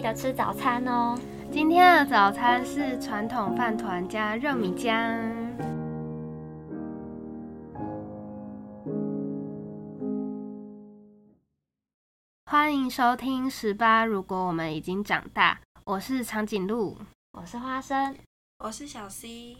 记得吃早餐哦。今天的早餐是传统饭团加热米浆。欢迎收听十八。如果我们已经长大，我是长颈鹿，我是花生，我是小 C。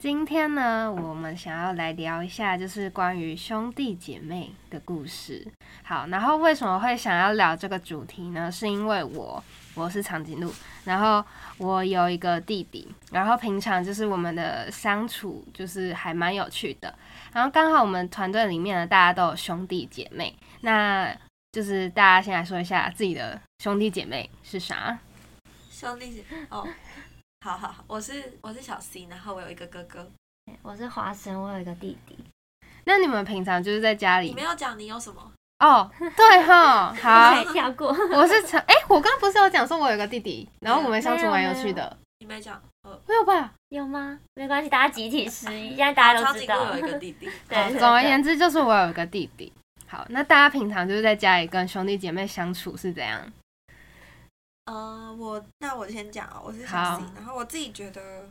今天呢，我们想要来聊一下，就是关于兄弟姐妹的故事。好，然后为什么会想要聊这个主题呢？是因为我我是长颈鹿，然后我有一个弟弟，然后平常就是我们的相处就是还蛮有趣的。然后刚好我们团队里面呢，大家都有兄弟姐妹，那就是大家先来说一下自己的兄弟姐妹是啥？兄弟姐哦。好好好，我是我是小 C，然后我有一个哥哥，我是华生，我有一个弟弟。那你们平常就是在家里？你没有讲你有什么？哦，对哈，好，跳过。我是陈，哎，我刚刚不是有讲说我有个弟弟，然后我们相处蛮有趣的。你没讲？呃，没有吧？有吗？没关系，大家集体失忆，现在大家都知道。有一个弟弟。对，总而言之就是我有一个弟弟。好，那大家平常就是在家里跟兄弟姐妹相处是怎样？呃，我那我先讲哦，我是小 C，然后我自己觉得，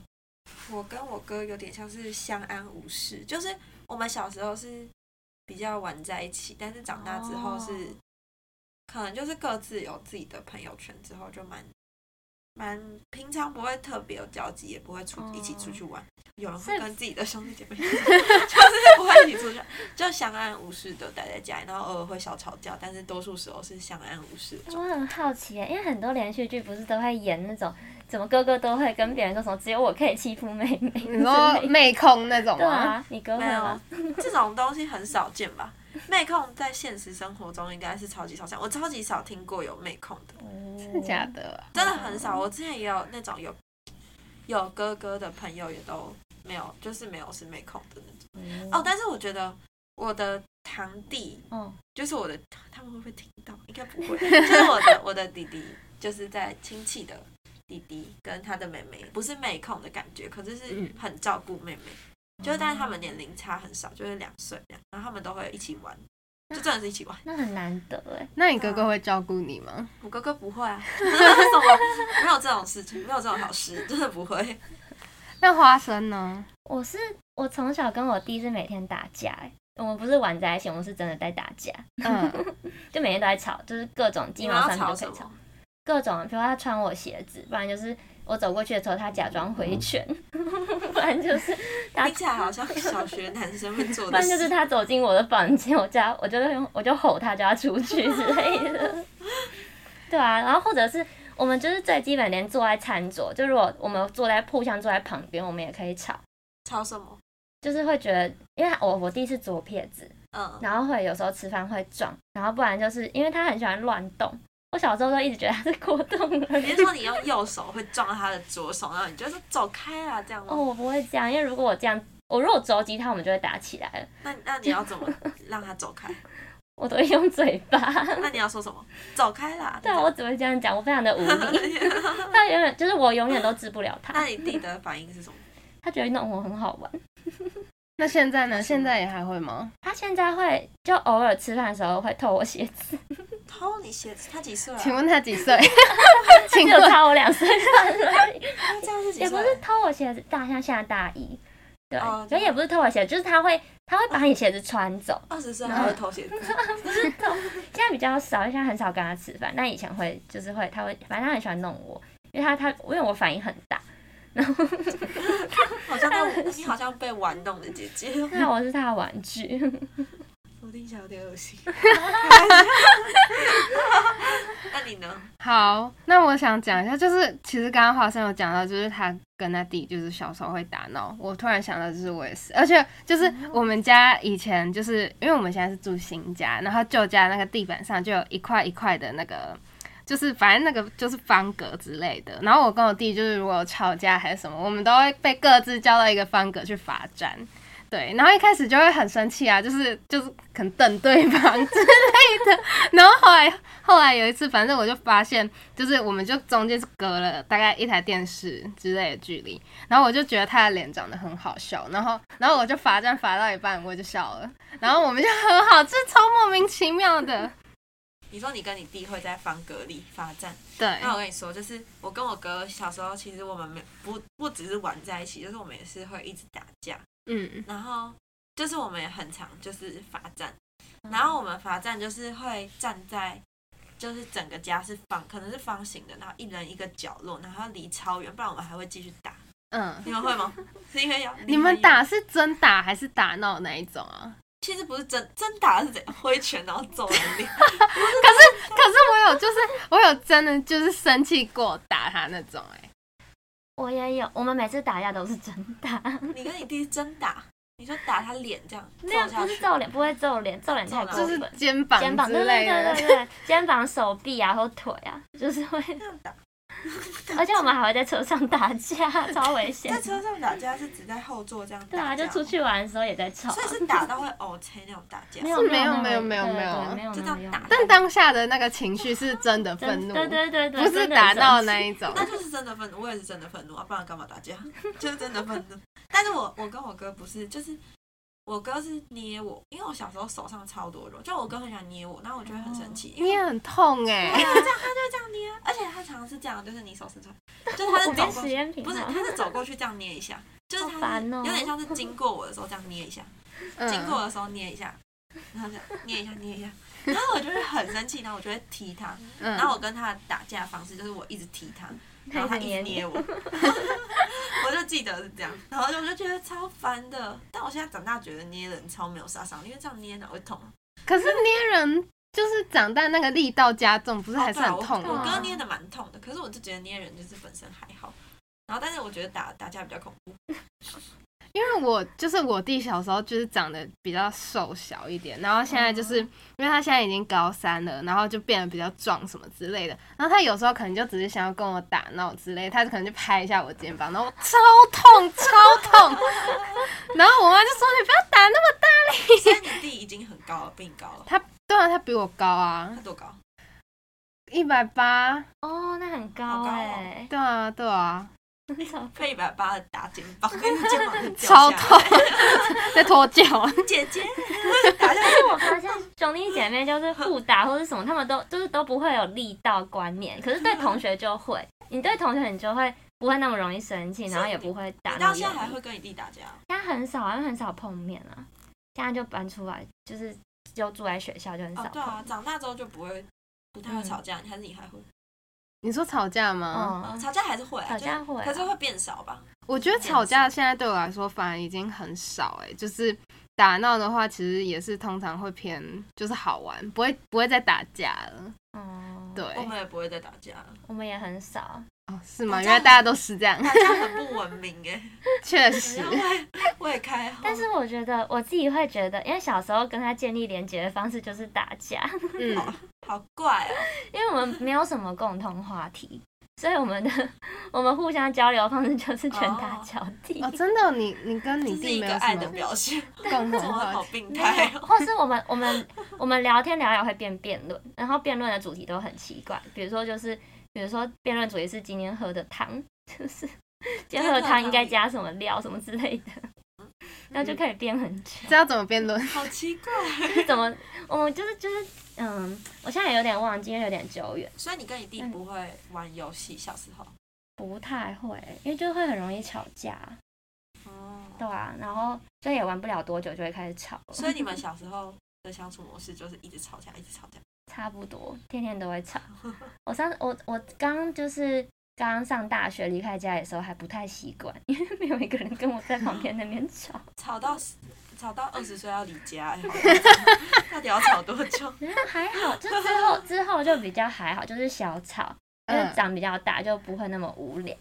我跟我哥有点像是相安无事，就是我们小时候是比较玩在一起，但是长大之后是，可能就是各自有自己的朋友圈之后就蛮。蛮平常不会特别有交集，也不会出一起出去玩。有人会跟自己的兄弟姐妹 就是不会一起出去，就相安无事的待在家里，然后偶尔会小吵架，但是多数时候是相安无事。我很好奇，因为很多连续剧不是都会演那种，怎么哥哥都会跟别人说什么，只有我可以欺负妹妹，你说妹控那种对啊，你哥没有 这种东西很少见吧？妹控在现实生活中应该是超级少见，我超级少听过有妹控的，真的假的？真的很少。我之前也有那种有有哥哥的朋友，也都没有，就是没有是妹控的那种。哦，但是我觉得我的堂弟，嗯，就是我的，他们会不会听到？应该不会。就是我的 我的弟弟，就是在亲戚的弟弟跟他的妹妹，不是妹控的感觉，可是是很照顾妹妹。就是，但是他们年龄差很少，就是两岁这样，然后他们都会一起玩，就真的是一起玩。那很难得哎。那你哥哥会照顾你吗？我哥哥不会啊，什么没有这种事情，没有这种好事，真的不会。那花生呢？我是我从小跟我弟是每天打架哎，我们不是玩在一起，我们是真的在打架，嗯，就每天都在吵，就是各种鸡毛蒜皮都可以吵，各种，比如他穿我鞋子，不然就是。我走过去的时候，他假装回拳，不然就是听起来好像小学男生会做的。不然就是他走进我的房间，我叫，我就用，我就吼他，叫他出去之类的。对啊，然后或者是我们就是最基本，连坐在餐桌，就如果我们坐在互相坐在旁边，我们也可以吵。吵什么？就是会觉得，因为我我弟是左撇子，嗯，然后会有时候吃饭会撞，然后不然就是因为他很喜欢乱动。我小时候都一直觉得他是果冻的。你是说你用右手会撞到他的左手，然后你就说走开啊这样吗？哦，我不会这样，因为如果我这样，我如果肘击他，我们就会打起来了。那那你要怎么让他走开？我都会用嘴巴。那你要说什么？走开啦！对啊，我只会这样讲，我非常的无力。他永远就是我永远都治不了他。那你弟的反应是什么？他觉得弄我很好玩。那现在呢？现在也还会吗？他现在会，就偶尔吃饭的时候会偷我鞋子。偷你鞋子？他几岁？请问他几岁？请就差我两岁。他这样是几岁？也不是偷我鞋子，大像现在大一。对，所以也不是偷我鞋子，就是他会，他会把你鞋子穿走。二十岁还会偷鞋子？不是偷，现在比较少，现在很少跟他吃饭。那以前会，就是会，他会，反正他很喜欢弄我，因为他他因为我反应很大。然后，好像被你好像被玩弄的姐姐。那我是他的玩具。我听起来有点恶心。那你呢？好，那我想讲一下，就是其实刚刚华生有讲到，就是他跟他弟就是小时候会打闹。我突然想到，就是我也是，而且就是我们家以前就是因为我们现在是住新家，然后旧家那个地板上就有一块一块的那个。就是反正那个就是方格之类的，然后我跟我弟就是如果吵架还是什么，我们都会被各自叫到一个方格去罚站，对，然后一开始就会很生气啊，就是就是可能瞪对方之类的，然后后来后来有一次，反正我就发现，就是我们就中间是隔了大概一台电视之类的距离，然后我就觉得他的脸长得很好笑，然后然后我就罚站罚到一半我就笑了，然后我们就很好，这超莫名其妙的。你说你跟你弟会在方格里罚站，对。那我跟你说，就是我跟我哥小时候，其实我们没不不只是玩在一起，就是我们也是会一直打架。嗯。然后就是我们也很常就是罚站，然后我们罚站就是会站在，就是整个家是方，可能是方形的，然后一人一个角落，然后离超远，不然我们还会继续打。嗯。你们会吗？是因为要 你们打是真打还是打闹哪一种啊？其实不是真真打是怎样挥拳然后揍人脸，可是可是我有就是我有真的就是生气过打他那种哎，我也有，我们每次打架都是真打。你跟你弟真打，你就打他脸这样，那样不是揍脸，不会揍脸，揍脸太过分，就是肩膀肩膀之类的，对对对对，肩膀、手臂啊或腿啊，就是会这样打。而且我们还会在车上打架，超危险。在车上打架是只在后座这样打对啊，就出去玩的时候也在吵。所以是打到会呕气那种打架。没有没有没有没有没有没有就这样打。但当下的那个情绪是真的愤怒，对对对对，不是打到那一种。那就是真的愤怒，我也是真的愤怒啊，不然干嘛打架？就是真的愤怒。但是我我跟我哥不是，就是我哥是捏我，因为我小时候手上超多肉，就我哥很喜欢捏我，然后我就会很生气，捏很痛哎。他就这样，他就这样捏，而且他常常是这样，就是你手伸出来，就是他是走过去，不是他是走过去这样捏一下，就是他有点像是经过我的时候这样捏一下，经过的时候捏一下，然后就捏一下捏一下，然后我就会很生气，然后我就会踢他，然后我跟他打架的方式就是我一直踢他，然后他一捏我，我就记得是这样，然后我就觉得超烦的。但我现在长大觉得捏人超没有杀伤力，因为这样捏哪会痛？可是捏人就是长大那个力道加重，不是还是很痛吗？我哥捏的蛮痛的，可是我就觉得捏人就是本身还好。然后，但是我觉得打打架比较恐怖。因为我就是我弟小时候就是长得比较瘦小一点，然后现在就是因为他现在已经高三了，然后就变得比较壮什么之类的。然后他有时候可能就只是想要跟我打闹之类，他可能就拍一下我肩膀，然后超痛超痛。然后我妈就说：“你不要打那么大力。”现在你弟已经很高了，比你高了。他对啊，他比我高啊。他多高？一百八。哦，那很高哎。对啊，对啊。配一百八的打肩膀，跟肩膀 超痛，在脱臼。姐姐，但是我发现兄弟姐妹就是互打或者什么，他们都就是都不会有力道观念，可是对同学就会。你对同学你就会不会那么容易生气，然后也不会打。你到现在还会跟你弟打架？现在很少，因为很少碰面啊。现在就搬出来，就是就住在学校，就很少。对啊，长大之后就不会不太会吵架，还是你还会？你说吵架吗？嗯，吵架还是会，吵架会，可是会变少吧？我觉得吵架现在对我来说反而已经很少哎，就是打闹的话，其实也是通常会偏就是好玩，不会不会再打架了。嗯，对，我们也不会再打架了，我们也很少。哦，是吗？原来大家都是这样，这样很不文明哎，确实。未开但是我觉得我自己会觉得，因为小时候跟他建立连接的方式就是打架，嗯，好怪哦，因为我们没有什么共同话题，所以我们的我们互相交流方式就是拳打脚踢。哦，真的，你你跟你弟没有爱的表现，共同话题，好病态。或是我们我们我们聊天聊聊会变辩论，然后辩论的主题都很奇怪，比如说就是。比如说，辩论主也是今天喝的汤，就是今天喝的汤应该加什么料什么之类的，然后就可以辩很久。知道怎么辩论？好奇怪，就是怎么，我们就是就是，嗯，我现在有点忘记，因为有点久远。所以你跟你弟不会玩游戏，小时候不太会，因为就会很容易吵架。哦。对啊，然后就也玩不了多久，就会开始吵。所以你们小时候的相处模式就是一直吵架，一直吵架。差不多，天天都会吵。我上我我刚就是刚上大学离开家的时候还不太习惯，因为没有一个人跟我在旁边那边吵。吵到吵到二十岁要离家，到底要吵多久？还好，就之后之后就比较还好，就是小吵，因为长比较大就不会那么无聊。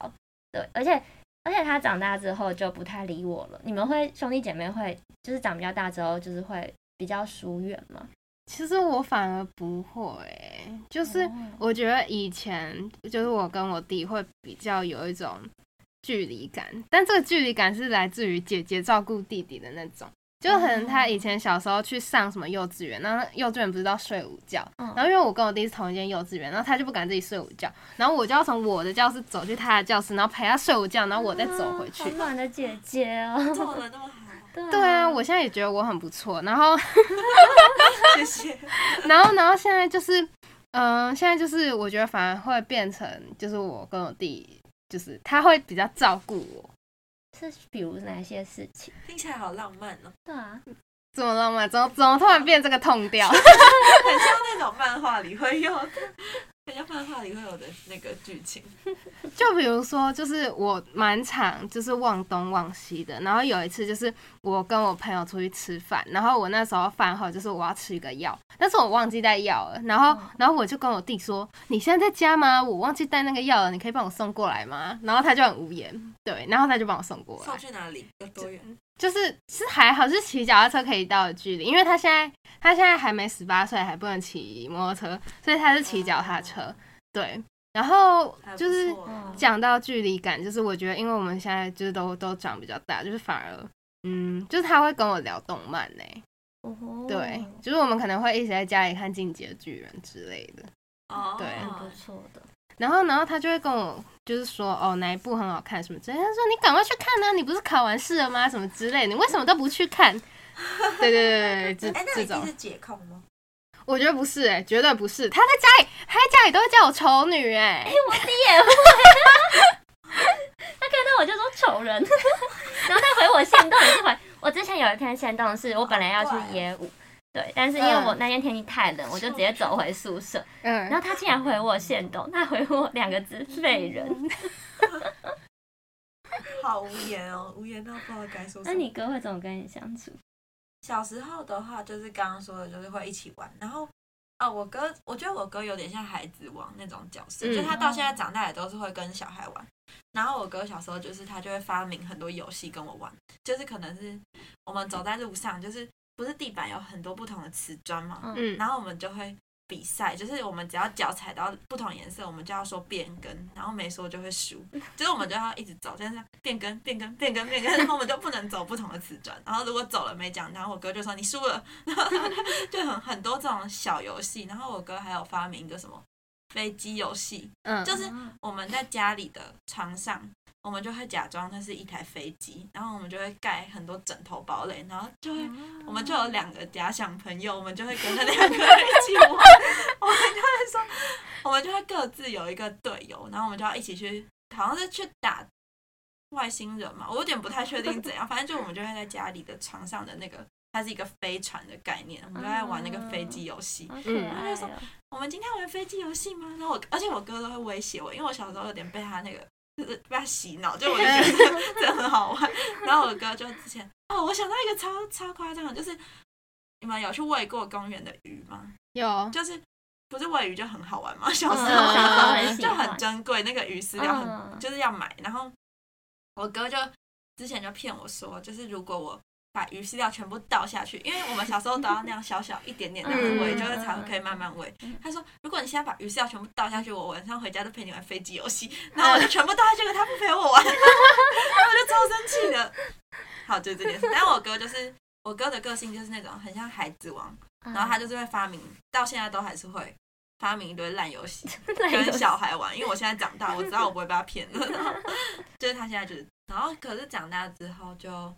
对，而且而且他长大之后就不太理我了。你们会兄弟姐妹会就是长比较大之后就是会比较疏远吗？其实我反而不会，就是我觉得以前就是我跟我弟会比较有一种距离感，但这个距离感是来自于姐姐照顾弟弟的那种，就可能他以前小时候去上什么幼稚园，然后幼稚园不是要睡午觉，然后因为我跟我弟是同一间幼稚园，然后他就不敢自己睡午觉，然后我就要从我的教室走去他的教室，然后陪他睡午觉，然后我再走回去。暖的姐姐哦，做的那么好。对啊，我现在也觉得我很不错。然后，谢谢。然后，然后现在就是嗯，现在就是我觉得反而会变成，就是我跟我弟，就是他会比较照顾我。是比如哪些事情？听起来好浪漫哦。对啊，怎么浪漫？怎么怎么突然变这个痛调？很像那种漫画里会有。人家漫画里会有的那个剧情，就比如说，就是我蛮常就是忘东忘西的。然后有一次，就是我跟我朋友出去吃饭，然后我那时候饭后就是我要吃一个药，但是我忘记带药了。然后，然后我就跟我弟说：“你现在在家吗？我忘记带那个药了，你可以帮我送过来吗？”然后他就很无言，对，然后他就帮我送过来。送去哪里？有多远？就是是还好，是骑脚踏车可以到的距离，因为他现在他现在还没十八岁，还不能骑摩托车，所以他是骑脚踏车。对，然后就是讲到距离感，就是我觉得，因为我们现在就是都都长比较大，就是反而嗯，就是他会跟我聊动漫呢。对，就是我们可能会一起在家里看《进击的巨人》之类的。哦，对，不错的。然后，然后他就会跟我就是说，哦，哪一部很好看什么之类。他说：“你赶快去看啊！你不是考完试了吗？什么之类，你为什么都不去看？” 对对对对对，这这种是解控吗？我觉得不是，哎，绝对不是。他在家里，他在家里都会叫我丑女，哎，哎，我弟也会，他看到我就说丑人，然后他回我现动也是回。我之前有一篇现动是我本来要去野舞。对，但是因为我那天天气太冷，我就直接走回宿舍。嗯，然后他竟然回我线动，他回我两个字废人，好无言哦，无言到不知道该说什么。那你哥会怎么跟你相处？小时候的话，就是刚刚说的，就是会一起玩。然后，哦，我哥，我觉得我哥有点像孩子王那种角色，就他到现在长大也都是会跟小孩玩。然后我哥小时候就是他就会发明很多游戏跟我玩，就是可能是我们走在路上，就是。不是地板有很多不同的瓷砖嘛，嗯，然后我们就会比赛，就是我们只要脚踩到不同颜色，我们就要说变更，然后没说就会输，就是我们就要一直走，就是变更变更变更变更，然后我们就不能走不同的瓷砖，然后如果走了没奖，然后我哥就说你输了，然 后就很很多这种小游戏，然后我哥还有发明一个什么飞机游戏，嗯，就是我们在家里的床上。我们就会假装它是一台飞机，然后我们就会盖很多枕头堡垒，然后就会我们就有两个假想朋友，我们就会跟他两个人一起玩。我们就会说，我们就会各自有一个队友，然后我们就要一起去，好像是去打外星人嘛，我有点不太确定怎样，反正就我们就会在家里的床上的那个，它是一个飞船的概念，我们都在玩那个飞机游戏。嗯，然后就说我们今天玩飞机游戏吗？然后我而且我哥都会威胁我，因为我小时候有点被他那个。就是被他洗脑，就我就觉得 真的很好玩。然后我哥就之前哦，我想到一个超超夸张的，就是你们有去喂过公园的鱼吗？有，就是不是喂鱼就很好玩吗？小时候就很珍贵，那个鱼饲料很就是要买。然后我哥就之前就骗我说，就是如果我。把鱼饲料全部倒下去，因为我们小时候都要那样小小一点点那样喂，就是才可以慢慢喂。他说，如果你现在把鱼饲料全部倒下去，我晚上回家都陪你玩飞机游戏。然后我就全部倒下去，可他不陪我玩，然后我就超生气的。好，就这件事。但我哥就是我哥的个性就是那种很像孩子王，然后他就是会发明，到现在都还是会发明一堆烂游戏 跟小孩玩。因为我现在长大，我知道我不会被他骗了。就是他现在就是，然后可是长大之后就。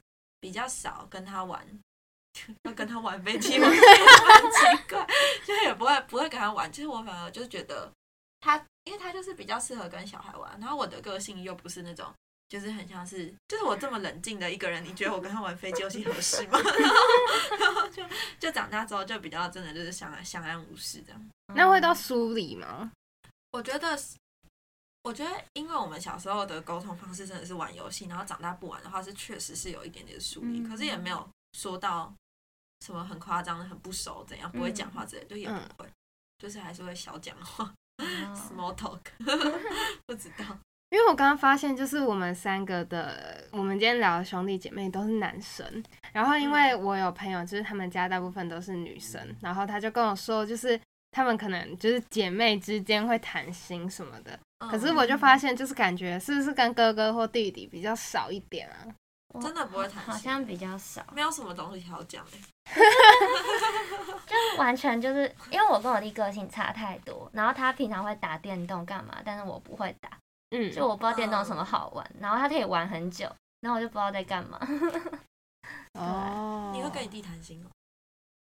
比较少跟他玩，要跟他玩飞机，我觉得很奇怪，就也不会不会跟他玩。其实我反而就是觉得他，因为他就是比较适合跟小孩玩。然后我的个性又不是那种，就是很像是，就是我这么冷静的一个人，你觉得我跟他玩飞机游戏合适吗？然后就就长大之后就比较真的就是相相安无事这样。那会到疏离吗？我觉得。我觉得，因为我们小时候的沟通方式真的是玩游戏，然后长大不玩的话，是确实是有一点点疏离，可是也没有说到什么很夸张的、很不熟怎样，不会讲话之类，就也不会，就是还是会小讲话，small talk，不知道。因为我刚刚发现，就是我们三个的，我们今天聊的兄弟姐妹都是男生，然后因为我有朋友，就是他们家大部分都是女生，然后他就跟我说，就是他们可能就是姐妹之间会谈心什么的。可是我就发现，就是感觉是不是跟哥哥或弟弟比较少一点啊？真的不会谈，好像比较少，没有什么东西好讲哎。就完全就是因为我跟我弟个性差太多，然后他平常会打电动干嘛，但是我不会打，嗯，就我不知道电动什么好玩，然后他可以玩很久，然后我就不知道在干嘛。哦，你会跟你弟谈心哦？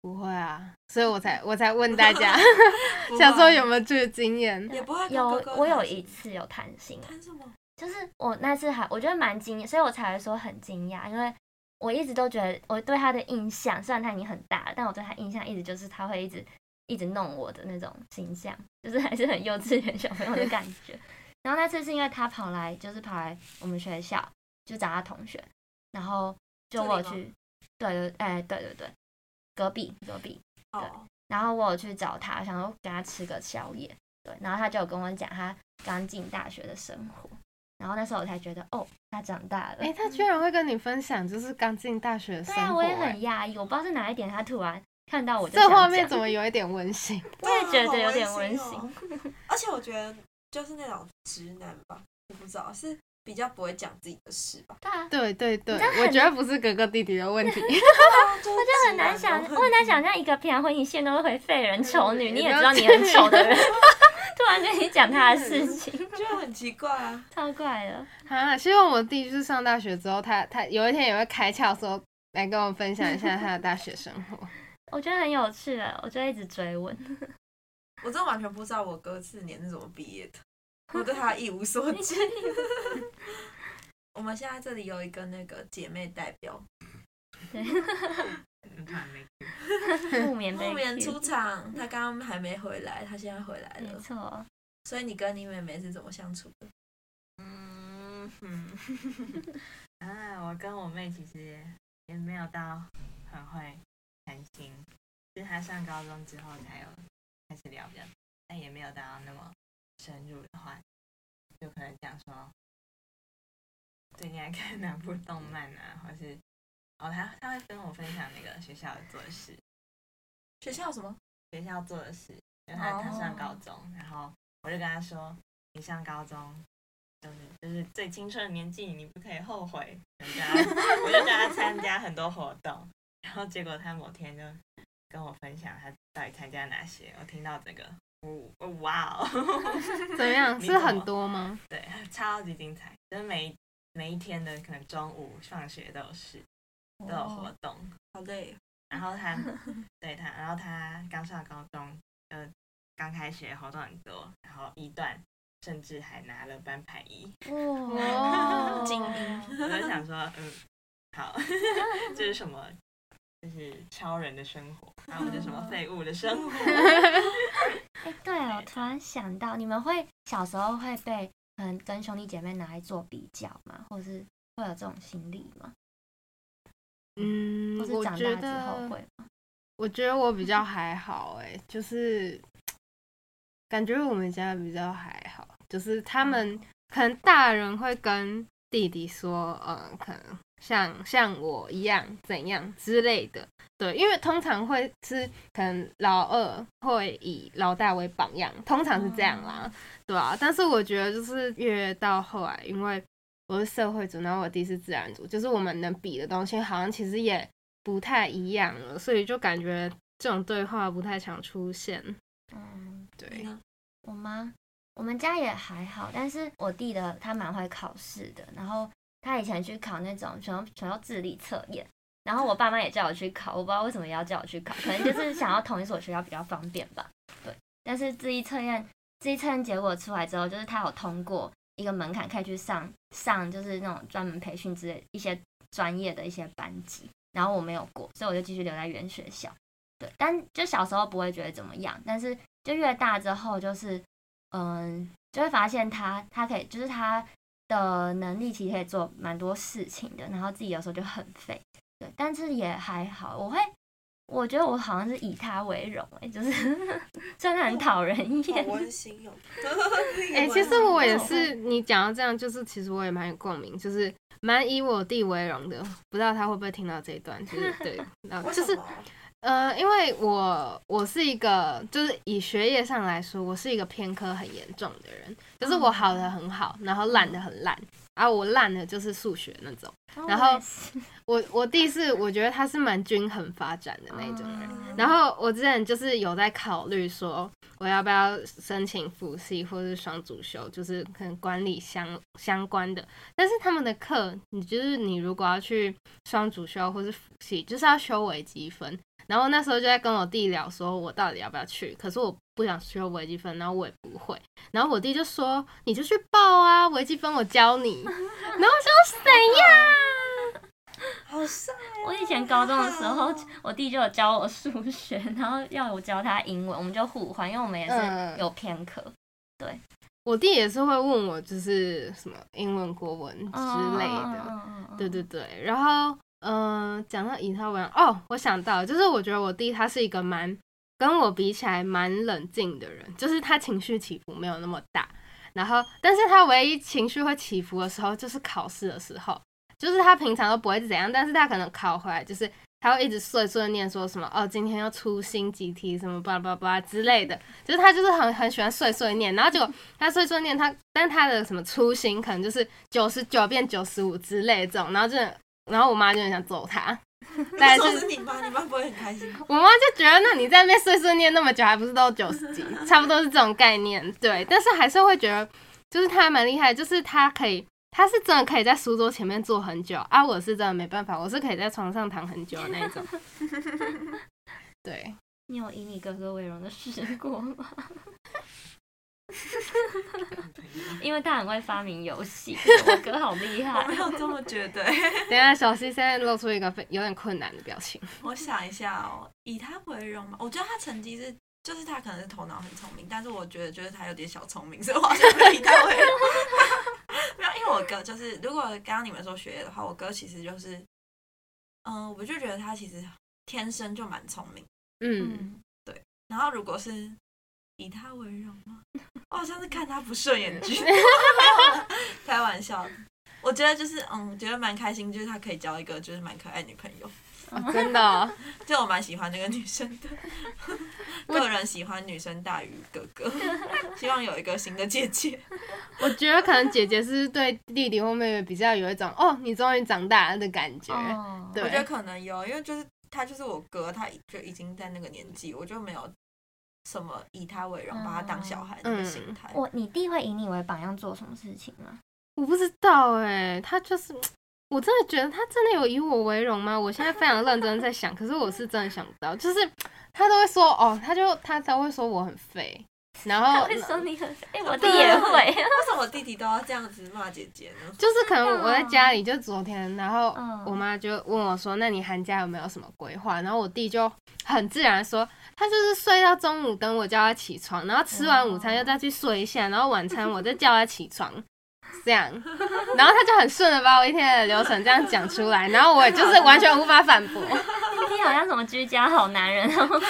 不会啊，所以我才我才问大家，小时候有没有这个经验？也不会有，我有一次有谈心，谈什么？就是我那次还我觉得蛮惊讶，所以我才会说很惊讶，因为我一直都觉得我对他的印象，虽然他已经很大了，但我对他印象一直就是他会一直一直弄我的那种形象，就是还是很幼稚园小朋友的感觉。然后那次是因为他跑来，就是跑来我们学校，就找他同学，然后就我去，对对，哎，对对对，隔壁隔壁，对，然后我有去找他，想说跟他吃个宵夜，对，然后他就有跟我讲他刚进大学的生活。然后那时候我才觉得，哦，他长大了。哎，他居然会跟你分享，就是刚进大学的生活。对啊，我也很压抑，我不知道是哪一点，他突然看到我。这画面怎么有一点温馨？我也觉得有点温馨。而且我觉得就是那种直男吧，我不知道是比较不会讲自己的事吧。对对对，我觉得不是哥哥弟弟的问题。我就很难想，我很难想象一个平常婚姻线都会回废人丑女，你也知道你很丑的人。突然跟你讲他的事情，就很奇怪啊，超怪的啊！希望我弟就是上大学之后，他他有一天也会开窍，说来跟我分享一下他的大学生活。我觉得很有趣啊，我就一直追问。我真的完全不知道我哥四年是怎么毕业的，我对他一无所 知。我们现在这里有一个那个姐妹代表。对。木棉木棉出场，他刚刚还没回来，他现在回来了。没错，所以你跟你妹妹是怎么相处的？嗯哼，啊，我跟我妹其实也没有到很会谈心，是她上高中之后才有开始聊的，但也没有到那么深入的话，就可能讲说最近在看哪部动漫啊，或是。哦，他他会跟我分享那个学校做的事，学校什么？学校做的事，因为他他上高中，然后我就跟他说，你上高中就是就是最青春的年纪，你不可以后悔。我就叫他参加很多活动，然后结果他某天就跟我分享他到底参加哪些，我听到这个，哦哇哦，怎么样？是很多吗？对，超级精彩，就是每每一天的可能中午放学都有事。都有活动，好累。然后他，对他，然后他刚上高中，呃，刚开学活动很多，然后一段甚至还拿了班牌一。哇，精英！我就想说，嗯，好，这是什么？就是超人的生活，然后我就什么废物的生活。哎，对我，突然想到，你们会小时候会被嗯跟兄弟姐妹拿来做比较吗？或者是会有这种心理吗？嗯，我觉得，我觉得我比较还好，哎，就是感觉我们家比较还好，就是他们可能大人会跟弟弟说，嗯，可能像像我一样怎样之类的，对，因为通常会是可能老二会以老大为榜样，通常是这样啦，对啊，但是我觉得就是越到后来，因为。我是社会组，然后我弟是自然组，就是我们能比的东西好像其实也不太一样了，所以就感觉这种对话不太常出现。嗯，对。我妈，我们家也还好，但是我弟的他蛮会考试的，然后他以前去考那种全全要智力测验，然后我爸妈也叫我去考，我不知道为什么也要叫我去考，可能就是想要同一所学校比较方便吧。对，但是智力测验，智力测验结果出来之后，就是他有通过。一个门槛可以去上上，就是那种专门培训之类一些专业的一些班级，然后我没有过，所以我就继续留在原学校。对，但就小时候不会觉得怎么样，但是就越大之后，就是嗯，就会发现他他可以，就是他的能力其实可以做蛮多事情的，然后自己有时候就很废。对，但是也还好，我会。我觉得我好像是以他为荣，哎，就是 真的很讨人厌。温馨哦。哎，其实我也是，你讲到这样，就是其实我也蛮有共鸣，就是蛮以我弟为荣的。不知道他会不会听到这一段？就是对，然后 就是呃，因为我我是一个，就是以学业上来说，我是一个偏科很严重的人，就是我好的很好，然后烂的很烂。啊，我烂的就是数学那种，然后我 我弟是我觉得他是蛮均衡发展的那种人，然后我之前就是有在考虑说我要不要申请辅系或者是双主修，就是可能管理相相关的，但是他们的课，你就是你如果要去双主修或是辅系，就是要修微积分，然后那时候就在跟我弟聊，说我到底要不要去，可是我不想修微积分，然后我也不会，然后我弟就说你就去报啊，微积分我教你，然后我说谁呀？好帅！我以前高中的时候，我弟就有教我数学，然后要我教他英文，我们就互换，因为我们也是有偏科。对，我弟也是会问我，就是什么英文、国文之类的。对对对，然后嗯，讲到以他为哦，我想到就是我觉得我弟他是一个蛮跟我比起来蛮冷静的人，就是他情绪起伏没有那么大，然后但是他唯一情绪会起伏的时候就是考试的时候。就是他平常都不会怎样，但是他可能考回来，就是他会一直碎碎念说什么哦，今天要出新几题什么巴拉巴拉巴拉之类的，就是他就是很很喜欢碎碎念，然后结果他碎碎念他，但他的什么粗心可能就是九十九变九十五之类这种，然后就然后我妈就很想揍他。但是你妈，你妈不会很开心？我妈就觉得那你在那边碎碎念那么久，还不是都九十几，差不多是这种概念，对，但是还是会觉得就是他蛮厉害，就是他可以。他是真的可以在书桌前面坐很久啊，我是真的没办法，我是可以在床上躺很久的那种。对，你有以你哥哥为荣的试过吗？因为他很会发明游戏，我哥好厉害。我没有这么觉得。等下，小西现在露出一个有点困难的表情。我想一下哦，以他为荣嘛，我觉得他成绩是。就是他可能是头脑很聪明，但是我觉得就是他有点小聪明，所以我好像没以他为荣没有，因为我哥就是，如果刚刚你们说学业的话，我哥其实就是，嗯，我就觉得他其实天生就蛮聪明。嗯，对。然后如果是以他为荣吗？我好像是看他不顺眼剧，开玩笑。我觉得就是，嗯，觉得蛮开心，就是他可以交一个就是蛮可爱女朋友。真的，就我蛮喜欢那个女生的，个人喜欢女生大于哥哥，希望有一个新的姐姐。我觉得可能姐姐是对弟弟或妹妹比较有一种哦，你终于长大了的感觉。对，我觉得可能有，因为就是他就是我哥，他就已经在那个年纪，我就没有什么以他为荣，把他当小孩那个心态。我你弟会以你为榜样做什么事情吗？我不知道哎，他就是。我真的觉得他真的有以我为荣吗？我现在非常认真在想，可是我是真的想不到。就是他都会说哦，他就他才会说我很废，然后会说你很废，我弟也会。为什么弟弟都要这样子骂姐姐呢？就是可能我在家里，就昨天，然后我妈就问我说：“那你寒假有没有什么规划？”然后我弟就很自然说：“他就是睡到中午，等我叫他起床，然后吃完午餐又再去睡一下，然后晚餐我再叫他起床。”这样，然后他就很顺的把我一天的流程这样讲出来，然后我就是完全无法反驳。你好像什么居家好男人，哦好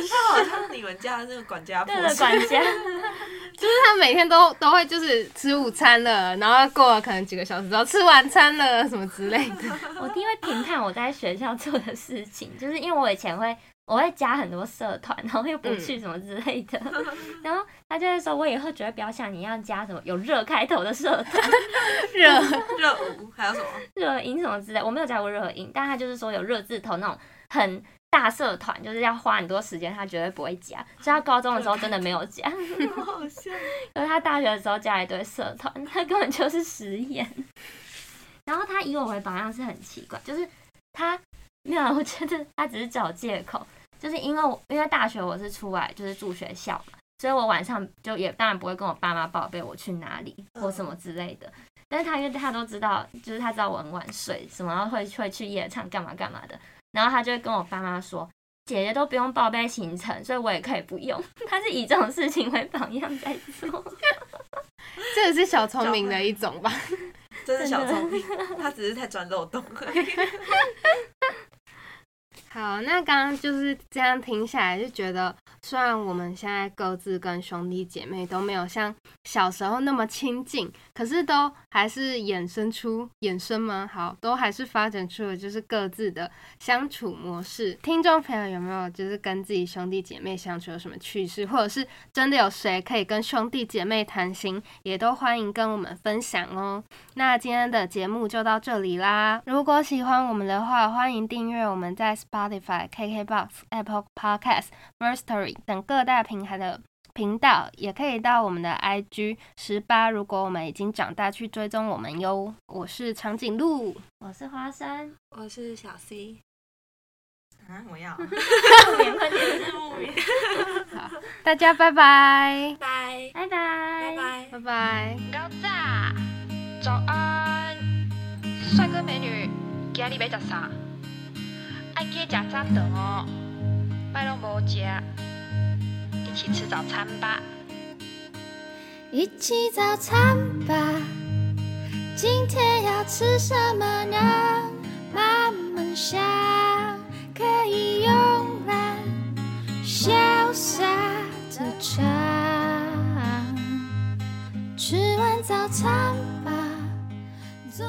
笑，好像你们家的那个管家婆。对的，管家，就是他每天都都会就是吃午餐了，然后过了可能几个小时之后吃晚餐了什么之类的。我弟会评判我在学校做的事情，就是因为我以前会。我会加很多社团，然后又不去什么之类的，然后他就会说，我以后绝对不要像你一样加什么有热开头的社团，热热舞还有什么？热音什么之类，我没有加过热音，但他就是说有热字头那种很大社团，就是要花很多时间，他绝对不会加，所以他高中的时候真的没有加，好笑，因为他大学的时候加一堆社团，他根本就是实验，然后他以我为榜样是很奇怪，就是他。没有，我觉得他只是找借口，就是因为我因为大学我是出来就是住学校嘛，所以我晚上就也当然不会跟我爸妈报备我去哪里或什么之类的。但是他因为他都知道，就是他知道我很晚睡，什么会会去夜场干嘛干嘛的，然后他就会跟我爸妈说，姐姐都不用报备行程，所以我也可以不用。他是以这种事情为榜样在做，这也是小聪明的一种吧？这是小聪明，他只是在钻漏洞。好，那刚刚就是这样听下来，就觉得虽然我们现在各自跟兄弟姐妹都没有像小时候那么亲近，可是都还是衍生出衍生吗？好，都还是发展出了就是各自的相处模式。听众朋友有没有就是跟自己兄弟姐妹相处有什么趣事，或者是真的有谁可以跟兄弟姐妹谈心，也都欢迎跟我们分享哦。那今天的节目就到这里啦。如果喜欢我们的话，欢迎订阅我们在 Spotify、KKBox、Apple Podcast、Firstory 等各大平台的频道，也可以到我们的 IG 十八。如果我们已经长大，去追踪我们哟。我是长颈鹿，我是花生，我是小 C。啊，我要。木棉，快点。好，大家拜拜，拜拜拜，拜拜。拜早安，帅哥美女，今日要食啥？爱去食早顿哦，摆拢无食，一起吃早餐吧。一起早餐吧，今天要吃什么呢？慢慢想，可以慵懒潇洒的唱。吃完早餐吧，做。